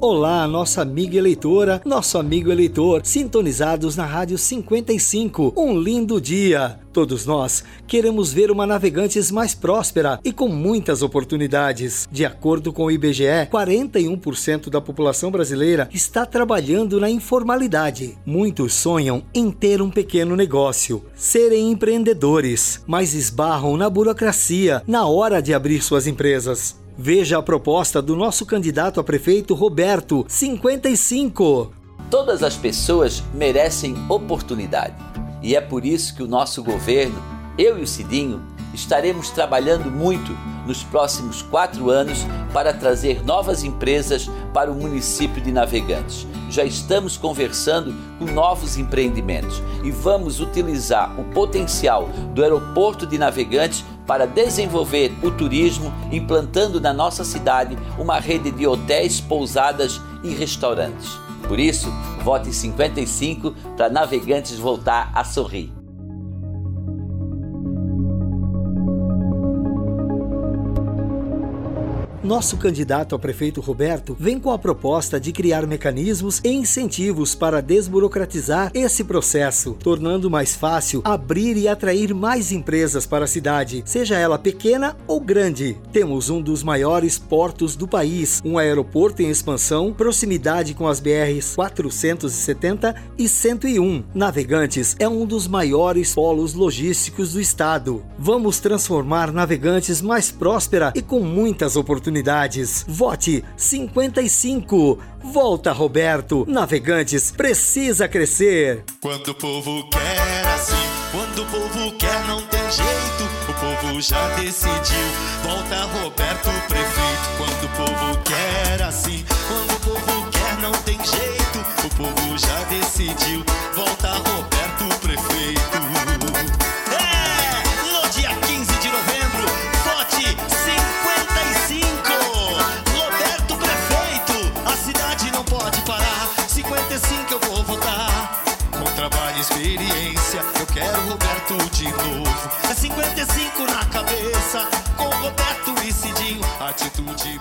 Olá, nossa amiga eleitora, nosso amigo eleitor, sintonizados na Rádio 55. Um lindo dia! Todos nós queremos ver uma Navegantes mais próspera e com muitas oportunidades. De acordo com o IBGE, 41% da população brasileira está trabalhando na informalidade. Muitos sonham em ter um pequeno negócio, serem empreendedores, mas esbarram na burocracia na hora de abrir suas empresas. Veja a proposta do nosso candidato a prefeito Roberto, 55. Todas as pessoas merecem oportunidade. E é por isso que o nosso governo, eu e o Cidinho, estaremos trabalhando muito nos próximos quatro anos para trazer novas empresas para o município de Navegantes. Já estamos conversando com novos empreendimentos e vamos utilizar o potencial do aeroporto de Navegantes para desenvolver o turismo, implantando na nossa cidade uma rede de hotéis, pousadas e restaurantes. Por isso, vote 55 para Navegantes voltar a sorrir. Nosso candidato a prefeito Roberto vem com a proposta de criar mecanismos e incentivos para desburocratizar esse processo, tornando mais fácil abrir e atrair mais empresas para a cidade, seja ela pequena ou grande. Temos um dos maiores portos do país, um aeroporto em expansão, proximidade com as BRs 470 e 101. Navegantes é um dos maiores polos logísticos do estado. Vamos transformar Navegantes mais próspera e com muitas oportunidades oportunidades. Vote 55. Volta, Roberto. Navegantes precisa crescer. Quando o povo quer assim, quando o povo quer não tem jeito, o povo já decidiu. Volta, Roberto, prefeito. Quando o povo quer assim, experiência, eu quero Roberto de novo. É 55 na cabeça, com Roberto e Cidinho, atitude.